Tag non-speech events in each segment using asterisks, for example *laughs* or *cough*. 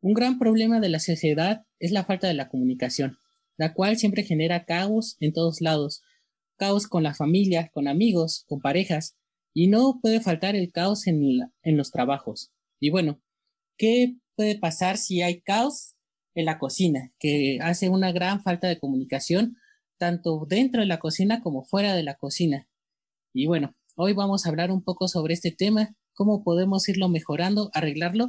Un gran problema de la sociedad es la falta de la comunicación, la cual siempre genera caos en todos lados, caos con la familia, con amigos, con parejas, y no puede faltar el caos en, los trabajos. Y bueno, ¿qué puede pasar si hay caos en la cocina? Que hace una gran falta de comunicación, tanto dentro de la cocina como fuera de la cocina. Y bueno, hoy vamos a hablar un poco sobre este tema, cómo podemos irlo mejorando, arreglarlo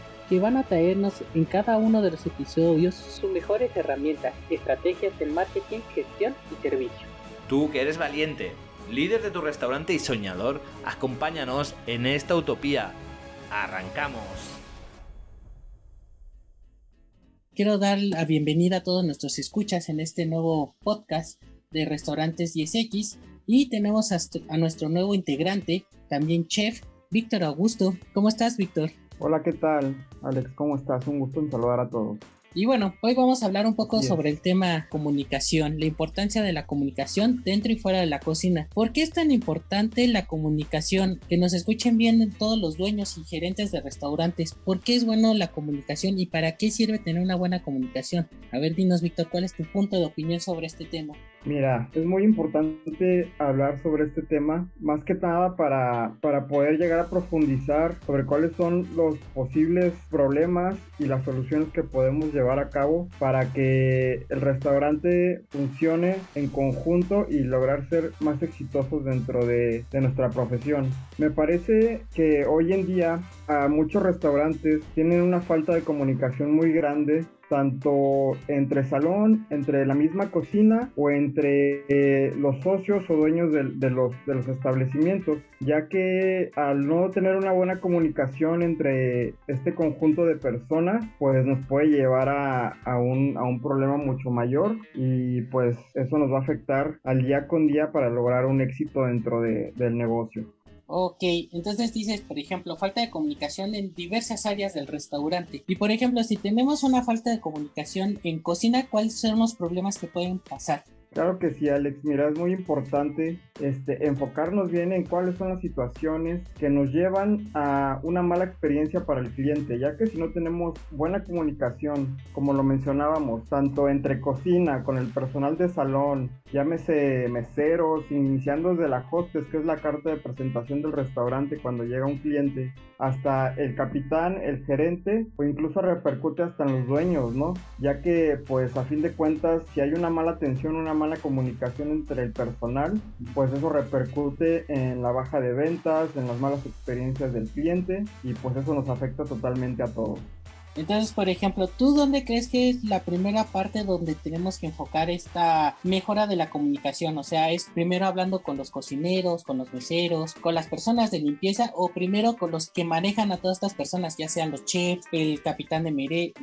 que van a traernos en cada uno de los episodios sus mejores herramientas, estrategias de marketing, gestión y servicio. Tú que eres valiente, líder de tu restaurante y soñador, acompáñanos en esta utopía. ¡Arrancamos! Quiero dar la bienvenida a todos nuestros escuchas en este nuevo podcast de Restaurantes 10X y tenemos a, nuestro nuevo integrante, también chef, Víctor Augusto. ¿Cómo estás, Víctor? Hola, ¿qué tal? Alex, ¿cómo estás? Un gusto en saludar a todos. Y bueno, hoy vamos a hablar un poco sobre el tema comunicación, la importancia de la comunicación dentro y fuera de la cocina. ¿Por qué es tan importante la comunicación? Que nos escuchen bien todos los dueños y gerentes de restaurantes. ¿Por qué es bueno la comunicación y para qué sirve tener una buena comunicación? A ver, dinos, Víctor, ¿cuál es tu punto de opinión sobre este tema? Mira, es muy importante hablar sobre este tema, más que nada para, para poder llegar a profundizar sobre cuáles son los posibles problemas y las soluciones que podemos llevar a cabo para que el restaurante funcione en conjunto y lograr ser más exitosos dentro de, de nuestra profesión. Me parece que hoy en día muchos restaurantes tienen una falta de comunicación muy grande tanto entre salón, entre la misma cocina o entre eh, los socios o dueños de, los, establecimientos, ya que al no tener una buena comunicación entre este conjunto de personas, pues nos puede llevar a, un, problema mucho mayor y pues eso nos va a afectar al día con día para lograr un éxito dentro de, del negocio. Ok, entonces dices, por ejemplo, falta de comunicación en diversas áreas del restaurante. Y por ejemplo, si tenemos una falta de comunicación en cocina, ¿cuáles son los problemas que pueden pasar? Claro que sí, Alex. Mira, es muy importante este, enfocarnos bien en cuáles son las situaciones que nos llevan a una mala experiencia para el cliente, ya que si no tenemos buena comunicación, como lo mencionábamos, tanto entre cocina, con el personal de salón, llámese meseros, iniciando desde la hostes, que es la carta de presentación del restaurante cuando llega un cliente, hasta el capitán, el gerente, o incluso repercute hasta en los dueños, ¿no? Ya que, pues, a fin de cuentas, si hay una mala atención, una mala comunicación entre el personal, pues eso repercute en la baja de ventas, en las malas experiencias del cliente y pues eso nos afecta totalmente a todos. Entonces, por ejemplo, ¿tú dónde crees que es la primera parte donde tenemos que enfocar esta mejora de la comunicación? O sea, ¿es primero hablando con los cocineros, con los meseros, con las personas de limpieza o primero con los que manejan a todas estas personas, ya sean los chefs, el capitán de,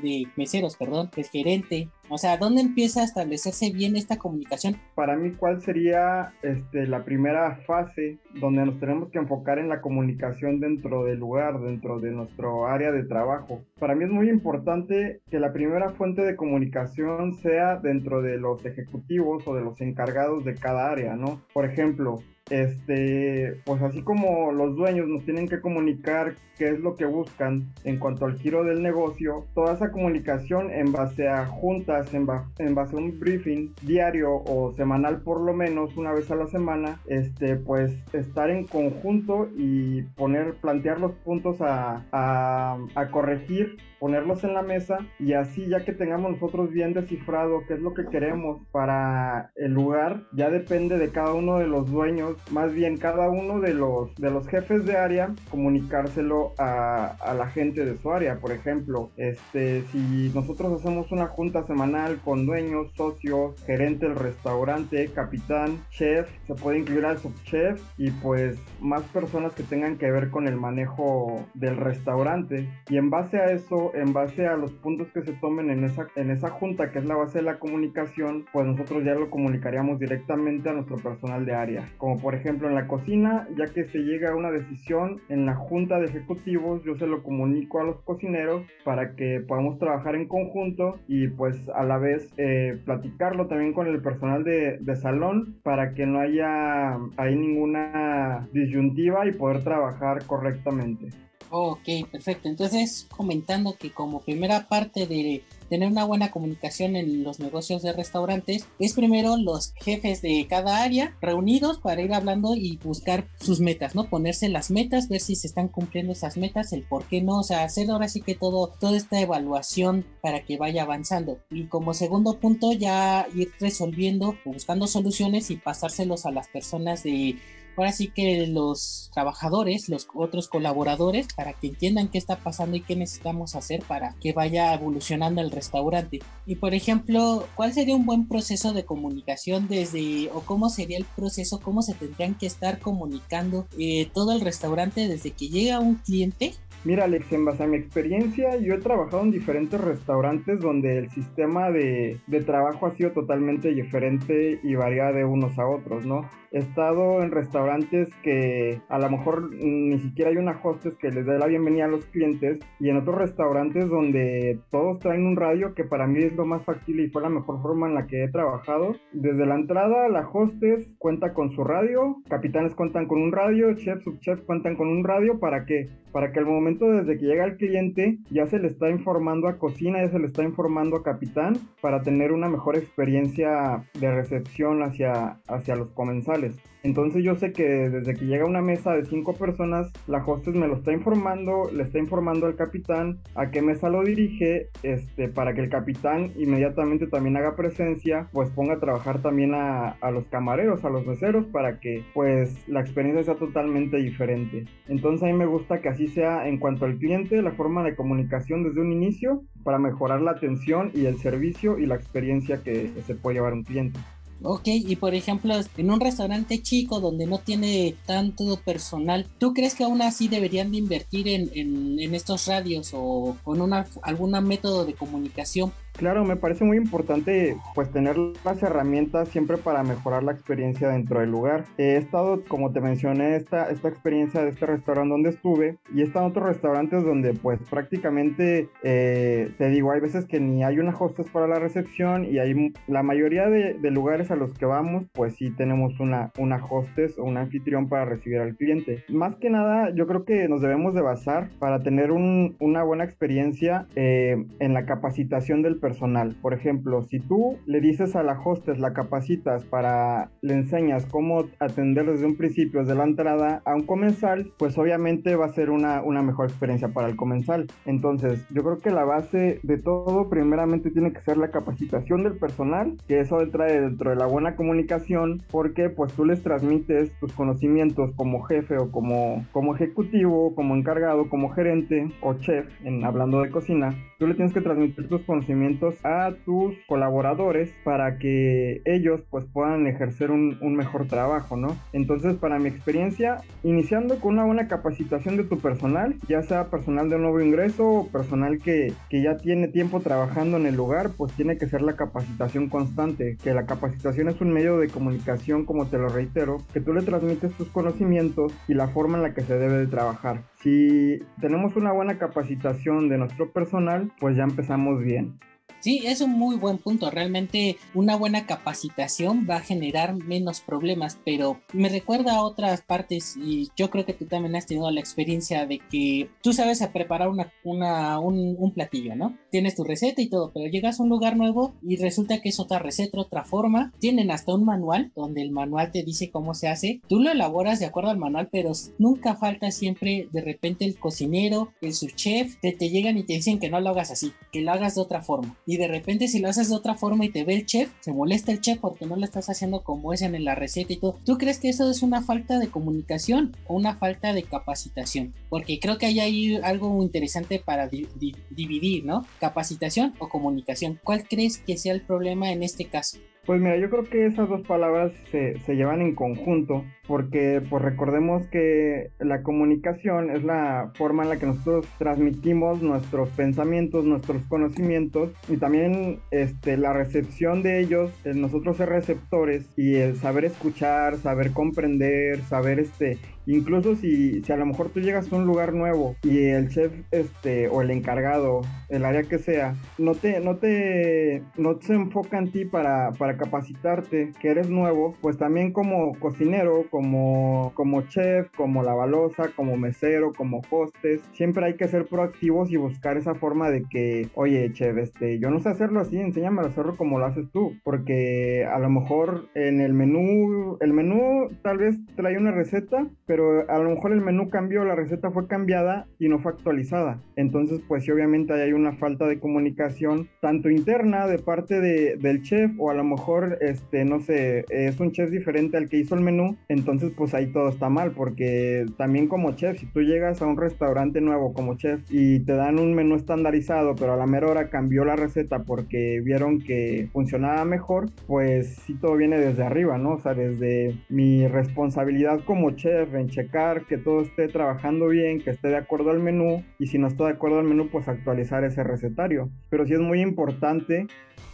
de meseros, perdón, el gerente? O sea, ¿dónde empieza a establecerse bien esta comunicación? Para mí, ¿cuál sería este, la primera fase donde nos tenemos que enfocar en la comunicación dentro del lugar, dentro de nuestro área de trabajo? Para mí es muy importante que la primera fuente de comunicación sea dentro de los ejecutivos o de los encargados de cada área, ¿no? Por ejemplo, este, pues así como los dueños nos tienen que comunicar qué es lo que buscan en cuanto al giro del negocio, toda esa comunicación en base a juntas, en, base a un briefing diario o semanal por lo menos una vez a la semana, este, pues estar en conjunto y poner, plantear los puntos a, a, a corregir, ponerlos en la mesa y así ya que tengamos nosotros bien descifrado qué es lo que queremos para el lugar, ya depende de cada uno de los dueños más bien cada uno de los, de los jefes de área comunicárselo a, a, la gente de su área. Por ejemplo, este, si nosotros hacemos una junta semanal con dueños, socios, gerente del restaurante, capitán, chef, se puede incluir al subchef y pues más personas que tengan que ver con el manejo del restaurante. Y en base a eso en base a los puntos que se tomen en esa, en esa junta, que es la base de la comunicación, pues nosotros ya lo comunicaríamos directamente a nuestro personal de área. Como ejemplo en la cocina, ya que se llega a una decisión en la junta de ejecutivos, yo se lo comunico a los cocineros para que podamos trabajar en conjunto y pues a la vez eh, platicarlo también con el personal de salón para que no haya ahí ninguna disyuntiva y poder trabajar correctamente. Ok, perfecto. Entonces, comentando que como primera parte de tener una buena comunicación en los negocios de restaurantes es primero los jefes de cada área reunidos para ir hablando y buscar sus metas, ¿no? Ponerse las metas, ver si se están cumpliendo esas metas, el por qué no, o sea, hacer ahora sí que todo, toda esta evaluación para que vaya avanzando. Y como segundo punto, ya ir resolviendo, buscando soluciones y pasárselos a las personas de ahora sí que los trabajadores, los otros colaboradores, para que entiendan qué está pasando y qué necesitamos hacer para que vaya evolucionando el restaurante. Y por ejemplo, ¿cuál sería un buen proceso de comunicación desde, o cómo sería el proceso, cómo se tendrían que estar comunicando eh, todo el restaurante desde que llega un cliente Mira, Alex, en base a mi experiencia, yo he trabajado en diferentes restaurantes donde el sistema de, de, trabajo ha sido totalmente diferente y varía de unos a otros, ¿no? He estado en restaurantes que a lo mejor ni siquiera hay una hostess que les dé la bienvenida a los clientes y en otros restaurantes donde todos traen un radio que para mí es lo más factible y fue la mejor forma en la que he trabajado. Desde la entrada, la hostess cuenta con su radio, capitanes cuentan con un radio, chefs, subchefs cuentan con un radio para que para que al momento desde que llega el cliente ya se le está informando a cocina, ya se le está informando a capitán para tener una mejor experiencia de recepción hacia, hacia los comensales. Entonces yo sé que desde que llega una mesa de cinco personas, la hostess me lo está informando, le está informando al capitán a qué mesa lo dirige, este, para que el capitán inmediatamente también haga presencia, pues ponga a trabajar también a, los camareros, a los meseros, para que pues la experiencia sea totalmente diferente. Entonces a mí me gusta que así sea en cuanto al cliente, la forma de comunicación desde un inicio, para mejorar la atención y el servicio y la experiencia que se puede llevar un cliente. Ok, y por ejemplo, en un restaurante chico donde no tiene tanto personal, ¿tú crees que aún así deberían de invertir en, en, estos radios o con una, algún método de comunicación Claro, me parece muy importante pues tener las herramientas siempre para mejorar la experiencia dentro del lugar. He estado, como te mencioné, esta, esta experiencia de este restaurante donde estuve y he estado en otros restaurantes donde pues prácticamente, eh, te digo, hay veces que ni hay una hostess para la recepción y hay la mayoría de, de, lugares a los que vamos pues sí tenemos una, una hostess o un anfitrión para recibir al cliente. Más que nada yo creo que nos debemos de basar para tener un, una buena experiencia eh, en la capacitación del personal personal. Por ejemplo, si tú le dices a la hostess, la capacitas para, le enseñas cómo atender desde un principio, desde la entrada a un comensal, pues obviamente va a ser una, una mejor experiencia para el comensal. Entonces, yo creo que la base de todo primeramente tiene que ser la capacitación del personal, que eso entra dentro de la buena comunicación, porque pues tú les transmites tus conocimientos como jefe o como, como ejecutivo, como encargado, como gerente o chef, en, hablando de cocina, tú le tienes que transmitir tus conocimientos a tus colaboradores para que ellos pues puedan ejercer un, mejor trabajo, ¿no? Entonces para mi experiencia, iniciando con una buena capacitación de tu personal, ya sea personal de nuevo ingreso o personal que, que ya tiene tiempo trabajando en el lugar, pues tiene que ser la capacitación constante, que la capacitación es un medio de comunicación, como te lo reitero, que tú le transmites tus conocimientos y la forma en la que se debe de trabajar. Si tenemos una buena capacitación de nuestro personal, pues ya empezamos bien. Sí, es un muy buen punto. Realmente una buena capacitación va a generar menos problemas, pero me recuerda a otras partes y yo creo que tú también has tenido la experiencia de que tú sabes a preparar una, un, un platillo, ¿no? Tienes tu receta y todo, pero llegas a un lugar nuevo y resulta que es otra receta, otra forma. Tienen hasta un manual donde el manual te dice cómo se hace. Tú lo elaboras de acuerdo al manual, pero nunca falta siempre de repente el cocinero, el subchef, que te llegan y te dicen que no lo hagas así, que lo hagas de otra forma y de repente si lo haces de otra forma y te ve el chef, se molesta el chef porque no lo estás haciendo como es en la receta y todo. ¿Tú crees que eso es una falta de comunicación o una falta de capacitación? Porque creo que hay algo interesante para dividir, ¿no? Capacitación o comunicación. ¿Cuál crees que sea el problema en este caso? Pues mira, yo creo que esas dos palabras se, se, llevan en conjunto, porque pues recordemos que la comunicación es la forma en la que nosotros transmitimos nuestros pensamientos, nuestros conocimientos y también este, la recepción de ellos, el nosotros ser receptores y el saber escuchar, saber comprender, saber este, incluso si, si a lo mejor tú llegas a un lugar nuevo y el chef este, o el encargado, el área que sea, no te, no te, no se enfoca en ti para, para capacitarte, que eres nuevo, pues también como cocinero, como, como chef, como lavalosa, como mesero, como hostes, siempre hay que ser proactivos y buscar esa forma de que, oye, chef, este, yo no sé hacerlo así, enséñame a hacerlo como lo haces tú, porque a lo mejor en el menú, el menú tal vez trae una receta, pero a lo mejor el menú cambió, la receta fue cambiada y no fue actualizada. Entonces, pues sí, obviamente hay una falta de comunicación, tanto interna de parte de, del chef o a lo mejor este, no sé, es un chef diferente al que hizo el menú, entonces pues ahí todo está mal, porque también como chef, si tú llegas a un restaurante nuevo como chef y te dan un menú estandarizado, pero a la mera hora cambió la receta porque vieron que funcionaba mejor, pues sí todo viene desde arriba, ¿no? O sea, desde mi responsabilidad como chef en checar que todo esté trabajando bien, que esté de acuerdo al menú, y si no está de acuerdo al menú, pues actualizar ese recetario. Pero sí es muy importante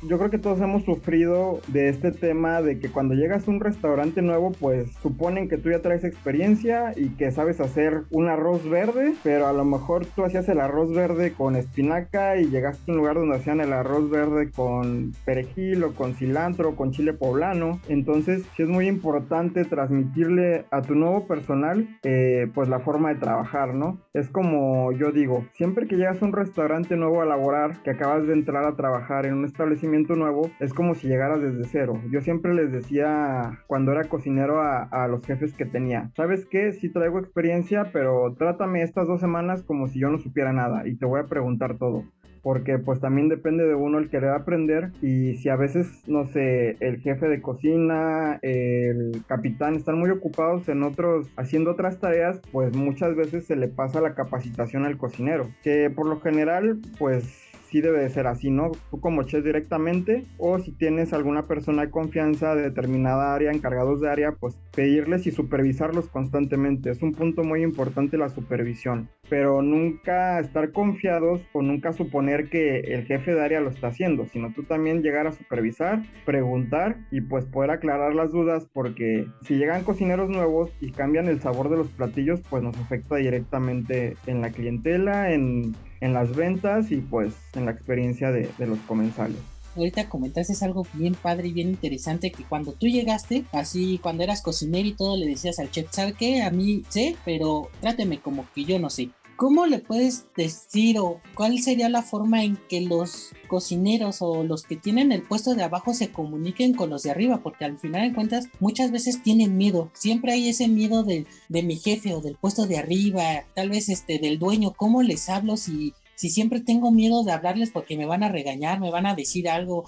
yo creo que todos hemos sufrido de este tema de que cuando llegas a un restaurante nuevo, pues suponen que tú ya traes experiencia y que sabes hacer un arroz verde, pero a lo mejor tú hacías el arroz verde con espinaca y llegaste a un lugar donde hacían el arroz verde con perejil o con cilantro o con chile poblano. Entonces, sí es muy importante transmitirle a tu nuevo personal, eh, pues la forma de trabajar, ¿no? Es como yo digo, siempre que llegas a un restaurante nuevo a laborar, que acabas de entrar a trabajar en un establecimiento, nuevo es como si llegaras desde cero. Yo siempre les decía cuando era cocinero a, los jefes que tenía, ¿sabes qué? Sí traigo experiencia, pero trátame estas dos semanas como si yo no supiera nada y te voy a preguntar todo porque pues también depende de uno el querer aprender y si a veces, no sé, el jefe de cocina, el capitán están muy ocupados en otros, haciendo otras tareas, pues muchas veces se le pasa la capacitación al cocinero, que por lo general pues sí debe de ser así, ¿no? Tú como chef directamente o si tienes alguna persona de confianza de determinada área, encargados de área, pues pedirles y supervisarlos constantemente. Es un punto muy importante la supervisión, pero nunca estar confiados o nunca suponer que el jefe de área lo está haciendo, sino tú también llegar a supervisar, preguntar y pues poder aclarar las dudas porque si llegan cocineros nuevos y cambian el sabor de los platillos, pues nos afecta directamente en la clientela, en en las ventas y pues en la experiencia de, los comensales ahorita comentaste algo bien padre y bien interesante que cuando tú llegaste, así cuando eras cocinero y todo, le decías al chef, ¿sabes qué? A mí sé, pero tráteme como que yo no sé. ¿Cómo le puedes decir o cuál sería la forma en que los cocineros o los que tienen el puesto de abajo se comuniquen con los de arriba? Porque al final de cuentas muchas veces tienen miedo. Siempre hay ese miedo de, mi jefe o del puesto de arriba, tal vez este del dueño. ¿Cómo les hablo si, si siempre tengo miedo de hablarles porque me van a regañar, me van a decir algo?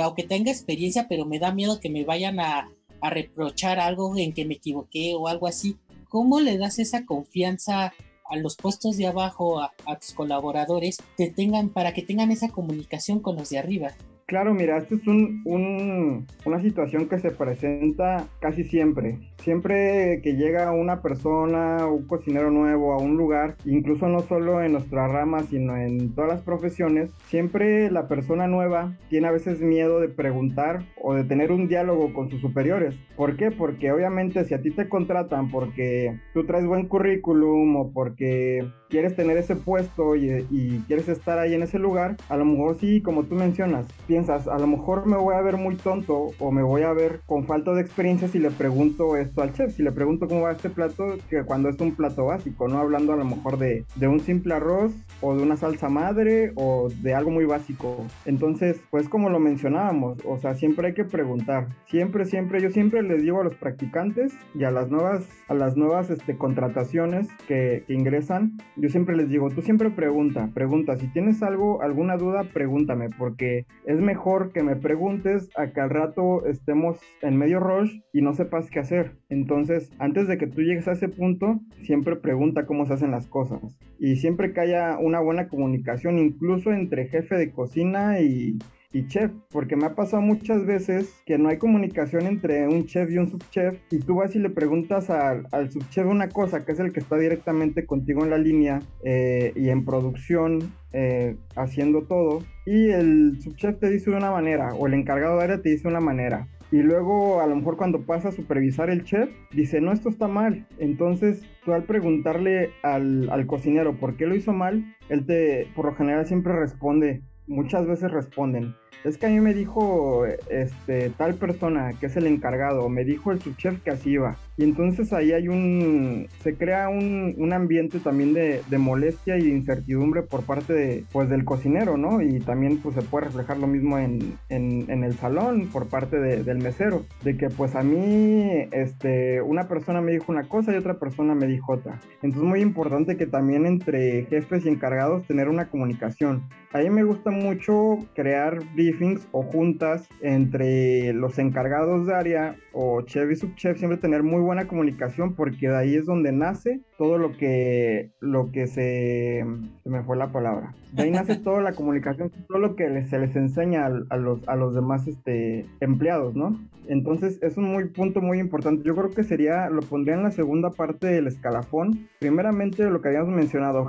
aunque tenga experiencia, pero me da miedo que me vayan a reprochar algo en que me equivoqué o algo así. ¿Cómo le das esa confianza a los puestos de abajo, a, tus colaboradores, que tengan, para que tengan esa comunicación con los de arriba. Claro, mira, esto es un, una situación que se presenta casi siempre. Siempre que llega una persona, un cocinero nuevo a un lugar, incluso no solo en nuestra rama, sino en todas las profesiones, siempre la persona nueva tiene a veces miedo de preguntar o de tener un diálogo con sus superiores. ¿Por qué? Porque obviamente si a ti te contratan porque tú traes buen currículum o porque quieres tener ese puesto y, quieres estar ahí en ese lugar, a lo mejor sí, como tú mencionas, piensas, a lo mejor me voy a ver muy tonto o me voy a ver con falta de experiencia si le pregunto esto al chef, si le pregunto cómo va este plato, que cuando es un plato básico, no hablando a lo mejor de, de un simple arroz o de una salsa madre o de algo muy básico. Entonces, pues como lo mencionábamos, o sea, siempre hay que preguntar, siempre, siempre, yo siempre les digo a los practicantes y a las nuevas, a las nuevas este, contrataciones que, que ingresan, yo siempre les digo, tú siempre pregunta, pregunta, si tienes algo, alguna duda, pregúntame, porque es mejor que me preguntes a que al rato estemos en medio rush y no sepas qué hacer. Entonces, antes de que tú llegues a ese punto, siempre pregunta cómo se hacen las cosas. Y siempre que haya una buena comunicación, incluso entre jefe de cocina y, y chef, porque me ha pasado muchas veces que no hay comunicación entre un chef y un subchef y tú vas y le preguntas al, al subchef una cosa, que es el que está directamente contigo en la línea eh, y en producción eh, haciendo todo y el subchef te dice de una manera o el encargado de área te dice de una manera y luego a lo mejor cuando pasa a supervisar el chef, dice, no, esto está mal. Entonces tú al preguntarle al, al cocinero por qué lo hizo mal, él te por lo general siempre responde, muchas veces responden, es que a mí me dijo este tal persona que es el encargado, me dijo el subchef que así iba. Y entonces ahí hay un, se crea un, un ambiente también de, de, molestia y de incertidumbre por parte de, pues, del cocinero, ¿no? Y también pues se puede reflejar lo mismo en, en, en el salón por parte de, del mesero, de que pues a mí, este, una persona me dijo una cosa y otra persona me dijo otra. Entonces muy importante que también entre jefes y encargados tener una comunicación. A mí me gusta mucho crear briefings o juntas entre los encargados de área o chef y subchef, siempre tener muy buena comunicación porque de ahí es donde nace todo lo que, lo que se, se me fue la palabra. De ahí nace *laughs* toda la comunicación, todo lo que se les enseña a, a, los, a los demás este, empleados, ¿no? Entonces es un muy punto muy importante. Yo creo que sería, lo pondría en la segunda parte del escalafón. Primeramente lo que habíamos mencionado,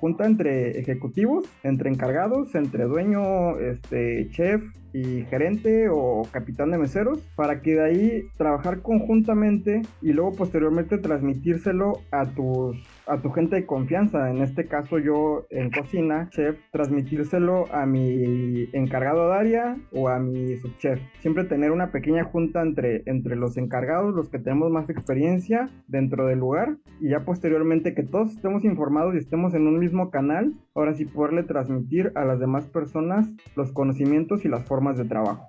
junta entre ejecutivos, entre encargados, entre dueño, este, chef, y gerente o capitán de meseros para que de ahí trabajar conjuntamente y luego posteriormente transmitírselo a tus a tu gente de confianza, en este caso yo en cocina, chef, transmitírselo a mi encargado de área o a mi subchef. Siempre tener una pequeña junta entre, entre los encargados, los que tenemos más experiencia dentro del lugar y ya posteriormente que todos estemos informados y estemos en un mismo canal, ahora sí poderle transmitir a las demás personas los conocimientos y las formas de trabajo.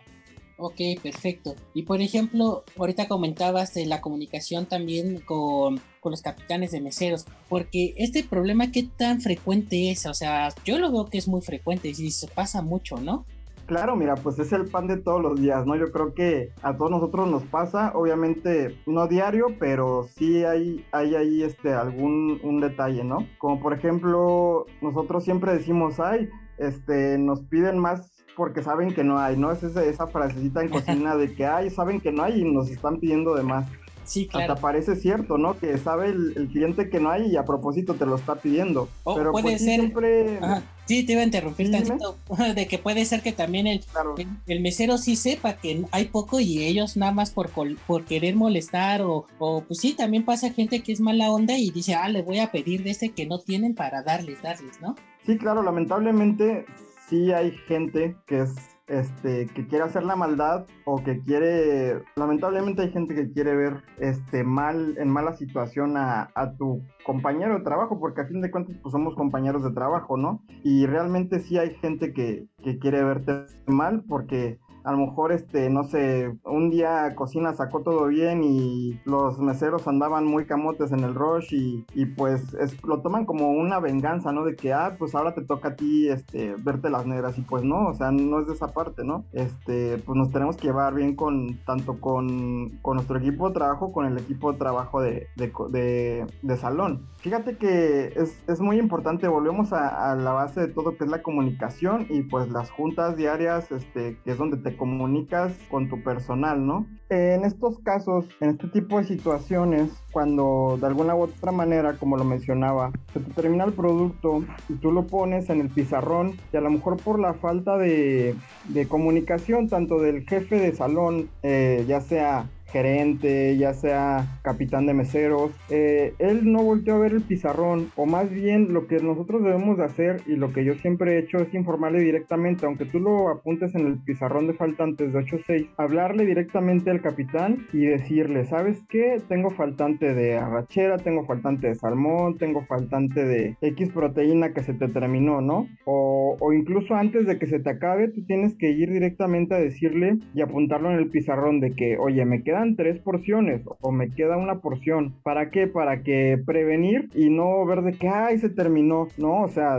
Ok, perfecto. Y por ejemplo, ahorita comentabas de la comunicación también con, con, los capitanes de meseros, porque este problema, ¿qué tan frecuente es? O sea, yo lo veo que es muy frecuente y se pasa mucho, ¿no? Claro, mira, pues es el pan de todos los días, ¿no? Yo creo que a todos nosotros nos pasa, obviamente no diario, pero sí hay, hay ahí este, algún un detalle, ¿no? Como por ejemplo, nosotros siempre decimos, ay, este, nos piden más porque saben que no hay, ¿no? Es esa, esa frasecita en cocina *laughs* de que hay, saben que no hay y nos están pidiendo de más. Sí, claro. Hasta parece cierto, ¿no? Que sabe el, el, cliente que no hay y a propósito te lo está pidiendo. O Pero puede pues, ser. siempre... Ajá. Sí, te iba a interrumpir Sí, tantito. *laughs* De que puede ser que también el, Claro. el, el mesero sí sepa que hay poco y ellos nada más por, por querer molestar o, o pues sí, también pasa gente que es mala onda y dice, ah, le voy a pedir de este que no tienen para darles, darles, ¿no? Sí, claro, lamentablemente sí hay gente que es este que quiere hacer la maldad o que quiere lamentablemente hay gente que quiere ver este mal en mala situación a, a tu compañero de trabajo porque a fin de cuentas pues somos compañeros de trabajo no y realmente sí hay gente que, que quiere verte mal porque a lo mejor, este, no sé, un día cocina sacó todo bien y los meseros andaban muy camotes en el rush y, pues es- lo toman como una venganza, ¿no? De que, ah, pues ahora te toca a ti, este, verte las negras y pues no, o sea, no es de esa parte, ¿no? Este, pues nos tenemos que llevar bien con, tanto con, con nuestro equipo de trabajo, con el equipo de trabajo de- de salón. Fíjate que es, es muy importante, volvemos a, a la base de todo que es la comunicación y pues las juntas diarias, este, que es donde te comunicas con tu personal, ¿no? En estos casos, en este tipo de situaciones, cuando de alguna u otra manera, como lo mencionaba, se te termina el producto y tú lo pones en el pizarrón y a lo mejor por la falta de, de comunicación tanto del jefe de salón, eh, ya sea gerente, ya sea capitán de meseros, eh, él no volteó a ver el pizarrón, o más bien lo que nosotros debemos de hacer y lo que yo siempre he hecho es informarle directamente, aunque tú lo apuntes en el pizarrón de faltantes de 8-6, hablarle directamente al capitán y decirle, ¿sabes qué? Tengo faltante de arrachera, tengo faltante de salmón, tengo faltante de X proteína que se te terminó, ¿no? O, o incluso antes de que se te acabe, tú tienes que ir directamente a decirle y apuntarlo en el pizarrón de que, oye, me tres porciones o me queda una porción. ¿Para qué? Para que prevenir y no ver de que, ay, se terminó. No, o sea,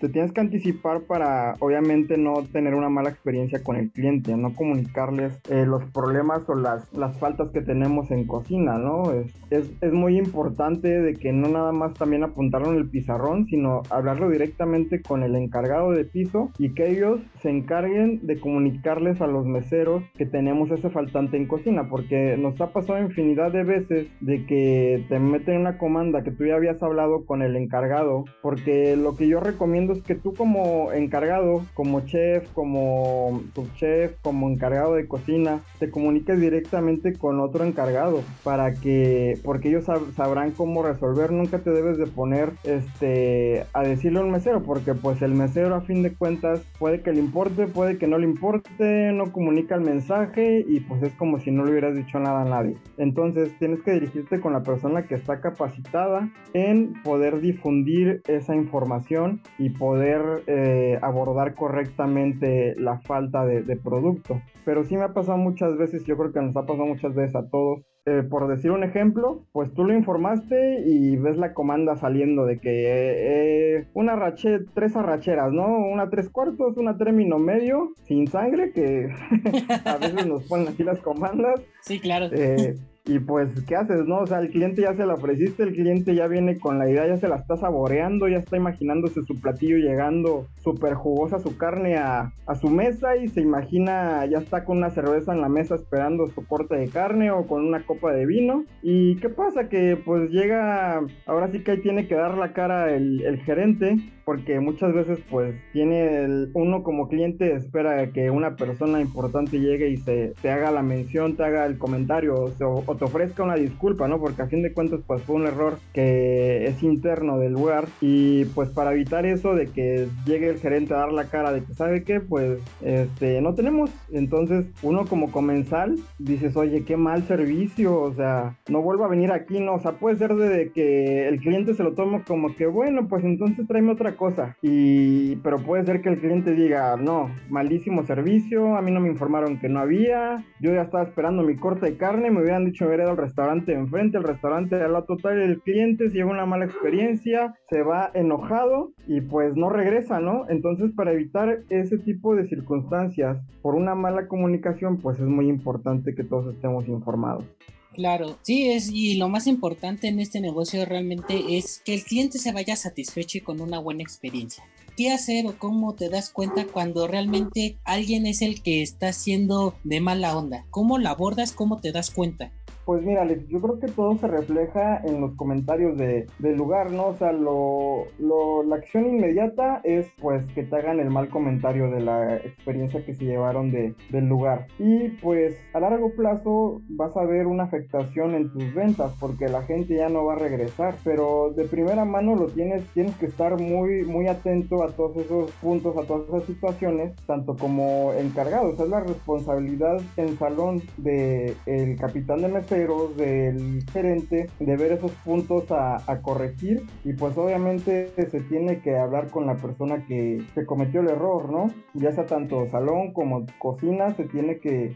te tienes que anticipar para obviamente no tener una mala experiencia con el cliente, no comunicarles eh, los problemas o las, las faltas que tenemos en cocina, ¿no? Es, es, es, muy importante de que no nada más también apuntarlo en el pizarrón, sino hablarlo directamente con el encargado de piso y que ellos se encarguen de comunicarles a los meseros que tenemos ese faltante en cocina, porque nos ha pasado infinidad de veces de que te meten una comanda que tú ya habías hablado con el encargado, porque lo que yo recomiendo es que tú como encargado, como chef, como subchef, como encargado de cocina, te comuniques directamente con otro encargado para que, porque ellos sabrán cómo resolver, nunca te debes de poner este a decirle a un mesero, porque pues el mesero a fin de cuentas puede que le importe, puede que no le importe, no comunica el mensaje y pues es como si no le hubieras dicho nada a nadie. Entonces tienes que dirigirte con la persona que está capacitada en poder difundir esa información y poder eh, abordar correctamente la falta de, de producto. Pero sí me ha pasado muchas veces, yo creo que nos ha pasado muchas veces a todos, eh, por decir un ejemplo, pues tú lo informaste y ves la comanda saliendo de que eh, una rache, tres arracheras, ¿no? Una tres cuartos, una término medio, sin sangre, que *laughs* a veces nos ponen aquí las comandas. Sí, claro. Y pues, ¿qué haces, no? O sea, el cliente ya se la ofreciste, el cliente ya viene con la idea, ya se la está saboreando, ya está imaginándose su platillo llegando súper jugosa su carne a, a, su mesa y se imagina, ya está con una cerveza en la mesa esperando su corte de carne o con una copa de vino. ¿Y qué pasa? Que pues llega, ahora sí que ahí tiene que dar la cara el, el gerente porque muchas veces pues tiene el, uno como cliente espera que una persona importante llegue y se te haga la mención, te haga el comentario o, o, te ofrezca una disculpa, ¿no? Porque a fin de cuentas pues fue un error que es interno del lugar y pues para evitar eso de que llegue el gerente a dar la cara de que sabe qué, pues este no tenemos, entonces uno como comensal dices, "Oye, qué mal servicio", o sea, no vuelvo a venir aquí, no, o sea, puede ser de que el cliente se lo tome como que bueno, pues entonces tráeme otra cosa. Y, pero puede ser que el cliente diga, no, malísimo servicio, a mí no me informaron que no había, yo ya estaba esperando mi corte de carne, me hubieran dicho haber ido al restaurante enfrente, el restaurante al lado total, el cliente se lleva una mala experiencia, se va enojado y pues no regresa, ¿no? Entonces para evitar ese tipo de circunstancias por una mala comunicación, pues es muy importante que todos estemos informados. Claro, sí es y lo más importante en este negocio realmente es que el cliente se vaya satisfecho y con una buena experiencia. ¿Qué hacer o cómo te das cuenta cuando realmente alguien es el que está haciendo de mala onda? ¿Cómo la abordas? ¿Cómo te das cuenta? Pues mira, Alex, yo creo que todo se refleja en los comentarios de, del lugar, ¿no? O sea, lo, lo, la acción inmediata es pues que te hagan el mal comentario de la experiencia que se llevaron de, del lugar. Y pues a largo plazo vas a ver una afectación en tus ventas porque la gente ya no va a regresar. Pero de primera mano lo tienes, tienes que estar muy, muy atento a todos esos puntos, a todas esas situaciones, tanto como encargado. O sea, es la responsabilidad en salón del el capitán de del gerente, de ver esos puntos a, corregir y pues obviamente se tiene que hablar con la persona que, cometió el error, ¿no? Ya sea tanto salón como cocina, se tiene que,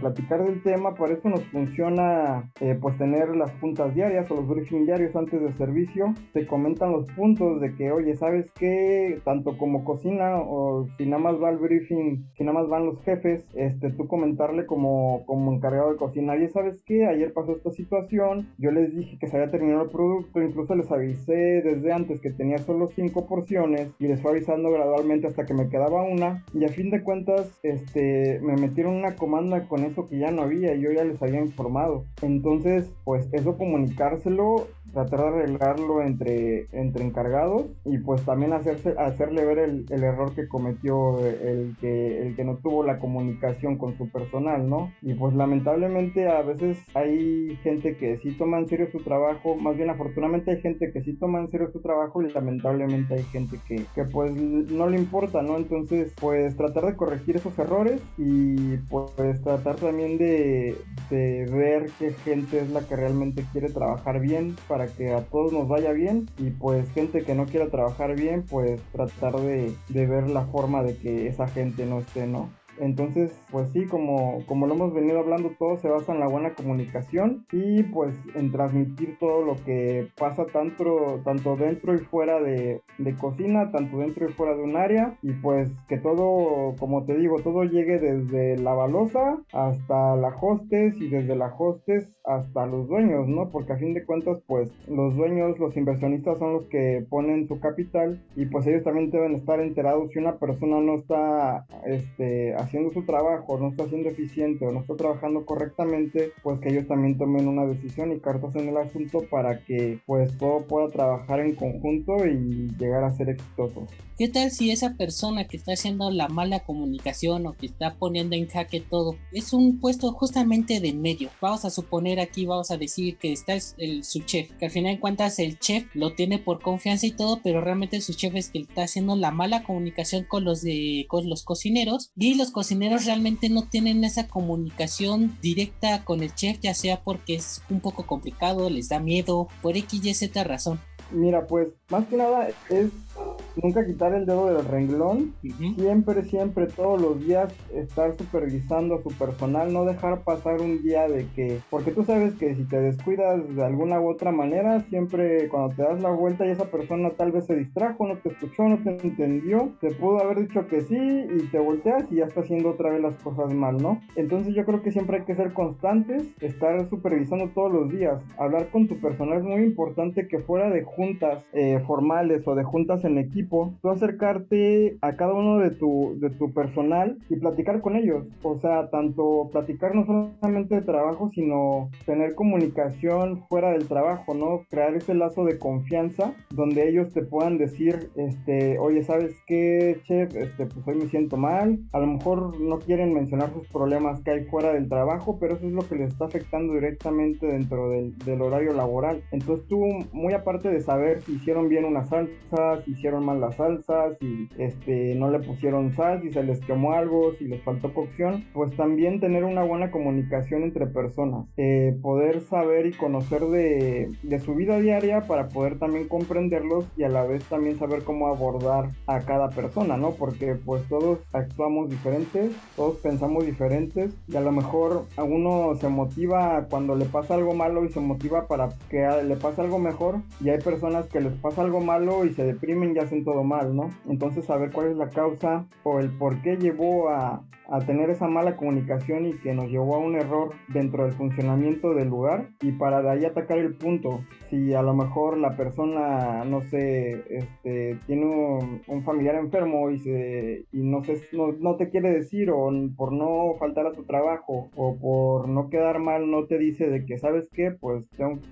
platicar del tema, por eso nos funciona eh, pues tener las puntas diarias o los briefing diarios antes del servicio, se comentan los puntos de que, oye, ¿sabes qué? Tanto como cocina o si nada más va el briefing, si nada más van los jefes, este, tú comentarle como, como encargado de cocina, y ¿sabes qué? Ayer pasó esta situación, yo les dije que se había terminado el producto, incluso les avisé desde antes que tenía solo 5 porciones y les fue avisando gradualmente hasta que me quedaba una y a fin de cuentas este me metieron una comanda con eso que ya no había y yo ya les había informado. Entonces, pues eso comunicárselo tratar de arreglarlo entre, entre encargados y pues también hacerse, hacerle ver el, error que cometió el que, el que no tuvo la comunicación con su personal, ¿no? Y pues lamentablemente a veces hay gente que sí toma en serio su trabajo, más bien afortunadamente hay gente que sí toma en serio su trabajo y lamentablemente hay gente que, que pues no le importa, ¿no? Entonces pues tratar de corregir esos errores y pues tratar también de, de ver qué gente es la que realmente quiere trabajar bien para que a todos nos vaya bien y pues gente que no quiera trabajar bien pues tratar de, de ver la forma de que esa gente no esté, ¿no? Entonces, pues sí, como, como lo hemos venido hablando, todo se basa en la buena comunicación y pues en transmitir todo lo que pasa tanto, tanto dentro y fuera de, de cocina, tanto dentro y fuera de un área y pues que todo, como te digo, todo llegue desde la balosa hasta la hostes y desde la hostes hasta los dueños, ¿no? Porque a fin de cuentas, pues los dueños, los inversionistas son los que ponen su capital y pues ellos también deben estar enterados si una persona no está este, haciendo su trabajo, no está siendo eficiente o no está trabajando correctamente, pues que ellos también tomen una decisión y cartas en el asunto para que pues todo pueda trabajar en conjunto y llegar a ser exitoso. ¿Qué tal si esa persona que está haciendo la mala comunicación o que está poniendo en jaque todo es un puesto justamente de medio? Vamos a suponer aquí, vamos a decir que está el, su chef, que al final de cuentas el chef lo tiene por confianza y todo, pero realmente su chef es que está haciendo la mala comunicación con los de con los cocineros y los cocineros realmente no tienen esa comunicación directa con el chef, ya sea porque es un poco complicado, les da miedo, por X y Z razón. Mira, pues más que nada es nunca quitar el dedo del renglón, siempre, siempre, todos los días estar supervisando a su personal, no dejar pasar un día de que, porque tú sabes que si te descuidas de alguna u otra manera, siempre cuando te das la vuelta y esa persona tal vez se distrajo, no te escuchó, no te entendió, te pudo haber dicho que sí y te volteas y ya está haciendo otra vez las cosas mal, ¿no? Entonces yo creo que siempre hay que ser constantes, estar supervisando todos los días, hablar con tu personal es muy importante que fuera de juntas eh, formales o de juntas en equipo, tú acercarte a cada uno de tu, de tu personal y platicar con ellos. O sea, tanto platicar no solamente de trabajo, sino tener comunicación fuera del trabajo, ¿no? Crear ese lazo de confianza donde ellos te puedan decir, este, oye, ¿sabes qué, chef? Este, pues hoy me siento mal. A lo mejor no quieren mencionar sus problemas que hay fuera del trabajo, pero eso es lo que les está afectando directamente dentro del, del horario laboral. Entonces tú, muy aparte de saber si hicieron bien una salsa, si hicieron mal las salsas, y este, no le pusieron sal, si se les quemó algo, si les faltó cocción, pues también tener una buena comunicación entre personas, eh, poder saber y conocer de, de su vida diaria para poder también comprenderlos y a la vez también saber cómo abordar a cada persona, ¿no? Porque pues todos actuamos diferentes, todos pensamos diferentes y a lo mejor a uno se motiva cuando le pasa algo malo y se motiva para que le pase algo mejor y hay personas que les pasa algo malo y se deprimen y hacen todo mal, ¿no? Entonces saber cuál es la causa o el por qué llevó a, a tener esa mala comunicación y que nos llevó a un error dentro del funcionamiento del lugar y para de ahí atacar el punto. Si a lo mejor la persona, no sé, este, tiene un, familiar enfermo y, se, y no, sé, no, te quiere decir o por no faltar a su trabajo o por no quedar mal no te dice de que, ¿sabes qué? Pues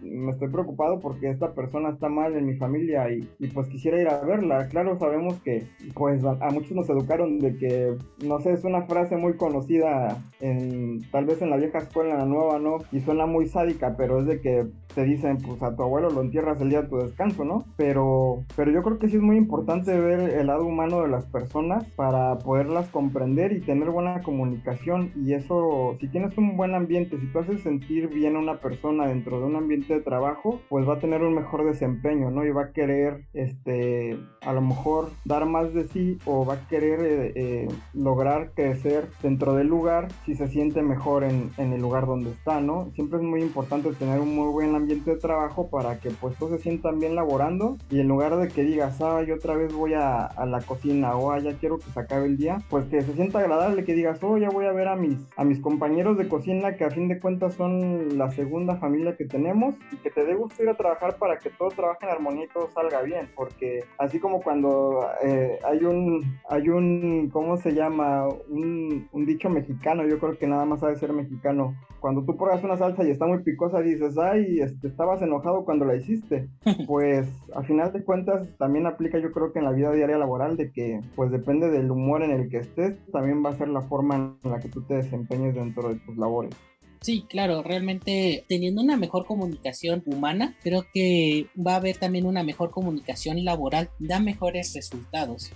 me estoy preocupado porque esta persona está mal en mi familia y, y pues quisiera ir a verla. Claro, sabemos que pues a muchos nos educaron de que, no sé, es una frase muy conocida en tal vez en la vieja escuela, en la nueva no, y suena muy sádica, pero es de que te dicen, pues a tu abuelo lo entierras el día de tu descanso, ¿no? Pero, pero yo creo que sí es muy importante ver el lado humano de las personas para poderlas comprender y tener buena comunicación y eso, si tienes un buen ambiente, si tú haces sentir bien a una persona dentro de un ambiente de trabajo, pues va a tener un mejor desempeño, ¿no? Y va a querer, este, a lo mejor dar más de sí o va a querer eh, eh, lograr crecer dentro del lugar si se siente mejor en, en, el lugar donde está, ¿no? Siempre es muy importante tener un muy buen ambiente de trabajo para que pues todos se sientan bien laborando y en lugar de que digas, ah, yo otra vez voy a, a la cocina o ah, ya quiero que se acabe el día, pues que se sienta agradable, que digas, oh, ya voy a ver a mis, a mis compañeros de cocina que a fin de cuentas son la segunda familia que tenemos y que te dé gusto ir a trabajar para que todo trabaje en armonía y todo salga bien, porque así como cuando eh, hay un, hay un, ¿cómo se llama? Un un, dicho mexicano, yo creo que nada más sabe ser mexicano. Cuando tú pruebas una salsa y está muy picosa, dices, ay, este, estabas enojado cuando la hiciste. *laughs* Pues a final de cuentas también aplica yo creo que en la vida diaria laboral de que pues depende del humor en el que estés, también va a ser la forma en la que tú te desempeñes dentro de tus labores. Sí, claro, realmente teniendo una mejor comunicación humana, creo que va a haber también una mejor comunicación laboral, da mejores resultados.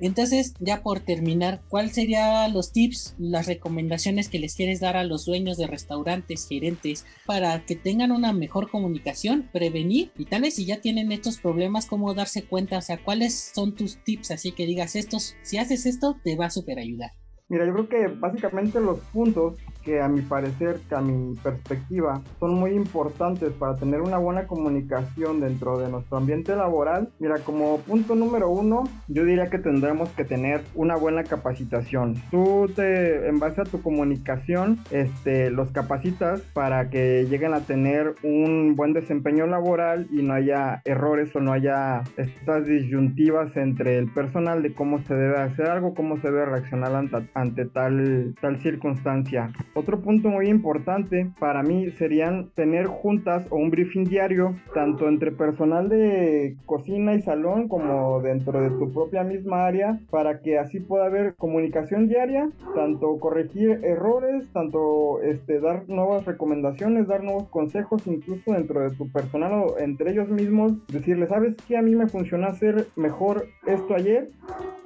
Entonces, ya por terminar, ¿cuál serían los tips, las recomendaciones que les quieres dar a los dueños de restaurantes, gerentes, para que tengan una mejor comunicación, prevenir y tal vez si ya tienen estos problemas, cómo darse cuenta, o sea, cuáles son tus tips, así que digas estos, si haces esto, te va a super ayudar. Mira, yo creo que básicamente los puntos que a mi parecer, que a mi perspectiva, son muy importantes para tener una buena comunicación dentro de nuestro ambiente laboral. Mira, como punto número uno, yo diría que tendremos que tener una buena capacitación. Tú te, en base a tu comunicación, este, los capacitas para que lleguen a tener un buen desempeño laboral y no haya errores o no haya estas disyuntivas entre el personal de cómo se debe hacer algo, cómo se debe reaccionar ante, ante tal, tal circunstancia. Otro punto muy importante para mí serían tener juntas o un briefing diario, tanto entre personal de cocina y salón como dentro de tu propia misma área, para que así pueda haber comunicación diaria, tanto corregir errores, tanto este, dar nuevas recomendaciones, dar nuevos consejos, incluso dentro de tu personal o entre ellos mismos, decirle, ¿sabes qué? A mí me funcionó hacer mejor esto ayer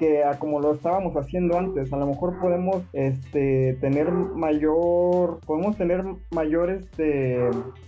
que como lo estábamos haciendo antes. A lo mejor podemos este, tener mayor, podemos tener mayor este,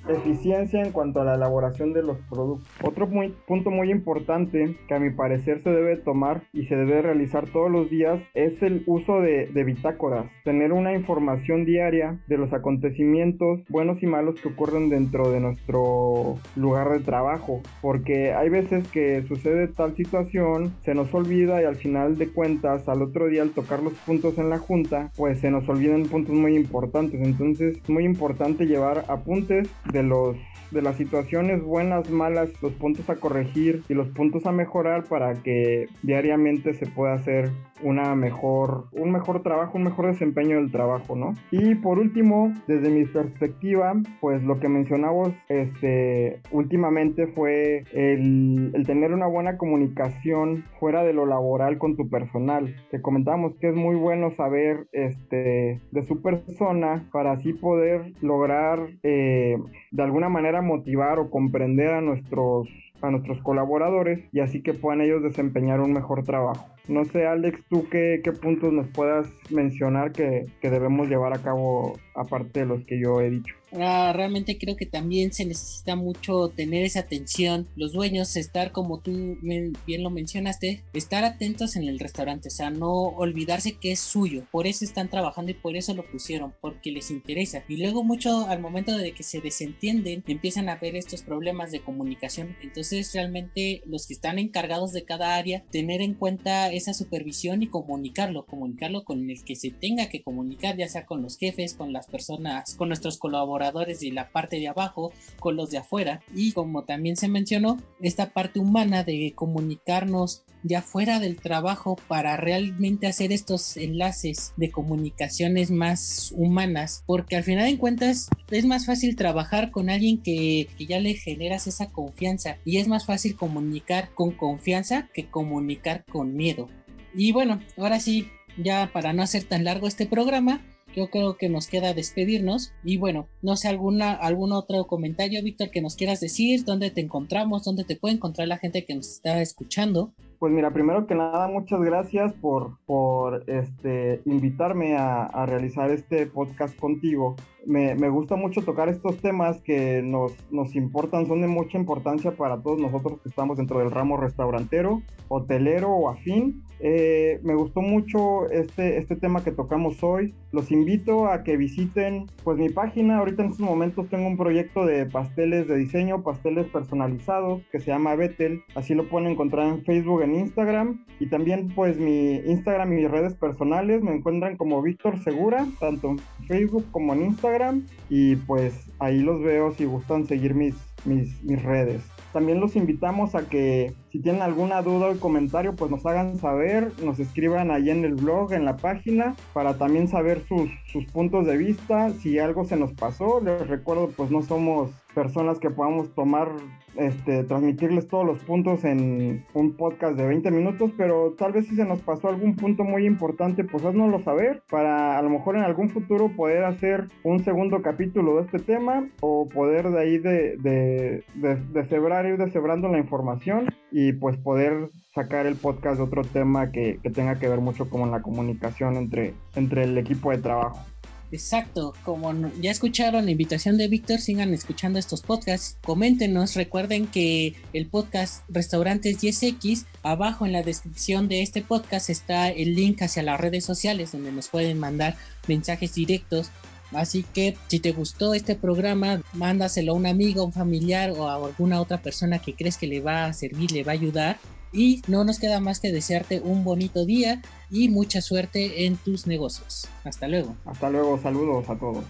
eficiencia en cuanto a la elaboración de los productos. Otro muy, punto muy importante que a mi parecer se debe tomar y se debe realizar todos los días es el uso de, de bitácoras. Tener una información diaria de los acontecimientos buenos y malos que ocurren dentro de nuestro lugar de trabajo. Porque hay veces que sucede tal situación, se nos olvida y al final de cuentas, al otro día al tocar los puntos en la junta, pues se nos olvidan puntos muy importantes. Entonces, es muy importante llevar apuntes de los de las situaciones buenas, malas, los puntos a corregir y los puntos a mejorar para que diariamente se pueda hacer una mejor, un mejor trabajo, un mejor desempeño del trabajo, ¿no? Y por último, desde mi perspectiva, pues lo que mencionamos este, últimamente fue el, el tener una buena comunicación fuera de lo laboral con tu personal. Te comentamos que es muy bueno saber este, de su persona para así poder lograr eh, de alguna manera motivar o comprender a nuestros a nuestros colaboradores y así que puedan ellos desempeñar un mejor trabajo. No sé, Alex, tú qué, qué puntos nos puedas mencionar que, que debemos llevar a cabo aparte de los que yo he dicho. Ah, realmente creo que también se necesita mucho tener esa atención. Los dueños, estar como tú bien lo mencionaste, estar atentos en el restaurante, o sea, no olvidarse que es suyo. Por eso están trabajando y por eso lo pusieron, porque les interesa. Y luego mucho al momento de que se desentienden, empiezan a ver estos problemas de comunicación. Entonces realmente los que están encargados de cada área, tener en cuenta esa supervisión y comunicarlo, comunicarlo con el que se tenga que comunicar, ya sea con los jefes, con las personas, con nuestros colaboradores de la parte de abajo con los de afuera. Y como también se mencionó esta parte humana de comunicarnos ya fuera del trabajo para realmente hacer estos enlaces de comunicaciones más humanas. Porque al final de cuentas es más fácil trabajar con alguien que, que ya le generas esa confianza. Y es más fácil comunicar con confianza que comunicar con miedo. Y bueno ahora sí ya para no hacer tan largo este programa yo creo que nos queda despedirnos. Y bueno, no sé, alguna, algún otro comentario, Víctor, que nos quieras decir, dónde te encontramos, dónde te puede encontrar la gente que nos está escuchando. Pues mira, primero que nada, muchas gracias por, por este, invitarme a, a realizar este podcast contigo me, me, gusta mucho tocar estos temas que nos, nos importan, son de mucha importancia para todos nosotros que estamos dentro del ramo restaurantero, hotelero o afín. Eh, me gustó mucho este, este tema que tocamos hoy. Los invito a que visiten pues mi página. Ahorita en estos momentos tengo un proyecto de pasteles de diseño, pasteles personalizados que se llama Betel. Así lo pueden encontrar en Facebook, en Instagram. Y también pues mi Instagram y mis redes personales me encuentran como Víctor Segura, tanto en Facebook como en Instagram y pues ahí los veo si gustan seguir mis, mis, mis redes. También los invitamos a que si tienen alguna duda o comentario, pues nos hagan saber, nos escriban ahí en el blog, en la página, para también saber sus, sus puntos de vista, si algo se nos pasó. Les recuerdo, pues no somos personas que podamos tomar, este, transmitirles todos los puntos en un podcast de 20 minutos, pero tal vez si se nos pasó algún punto muy importante, pues haznoslo saber para a lo mejor en algún futuro poder hacer un segundo capítulo de este tema o poder de ahí de, de, de, ir deshebrando la información y pues poder sacar el podcast de otro tema que, que tenga que ver mucho con la comunicación entre, entre el equipo de trabajo. Exacto, como ya escucharon la invitación de Víctor, sigan escuchando estos podcasts, coméntenos, recuerden que el podcast Restaurantes 10X, abajo en la descripción de este podcast está el link hacia las redes sociales donde nos pueden mandar mensajes directos. Así que si te gustó este programa, mándaselo a un amigo, un familiar o a alguna otra persona que crees que le va a servir, le va a ayudar. Y no nos queda más que desearte un bonito día y mucha suerte en tus negocios. Hasta luego. Hasta luego, saludos a todos.